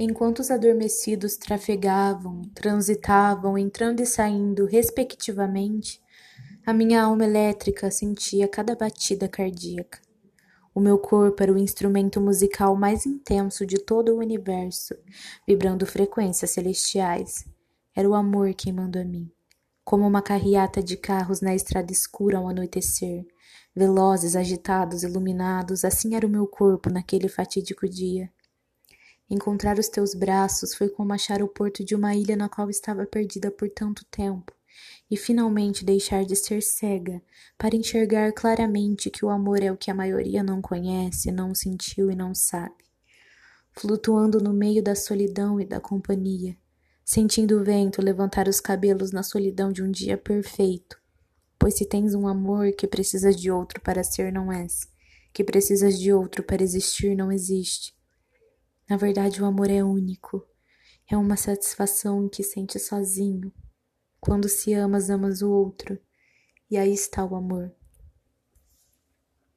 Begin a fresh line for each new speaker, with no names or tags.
Enquanto os adormecidos trafegavam, transitavam, entrando e saindo, respectivamente, a minha alma elétrica sentia cada batida cardíaca. O meu corpo era o instrumento musical mais intenso de todo o universo, vibrando frequências celestiais. Era o amor queimando a mim, como uma carreata de carros na estrada escura ao anoitecer. Velozes, agitados, iluminados, assim era o meu corpo naquele fatídico dia. Encontrar os teus braços foi como achar o porto de uma ilha na qual estava perdida por tanto tempo, e finalmente deixar de ser cega para enxergar claramente que o amor é o que a maioria não conhece, não sentiu e não sabe. Flutuando no meio da solidão e da companhia, sentindo o vento levantar os cabelos na solidão de um dia perfeito. Pois se tens um amor que precisas de outro para ser, não és, que precisas de outro para existir, não existe na verdade, o amor é único. É uma satisfação que sente sozinho. Quando se amas, amas o outro. E aí está o amor.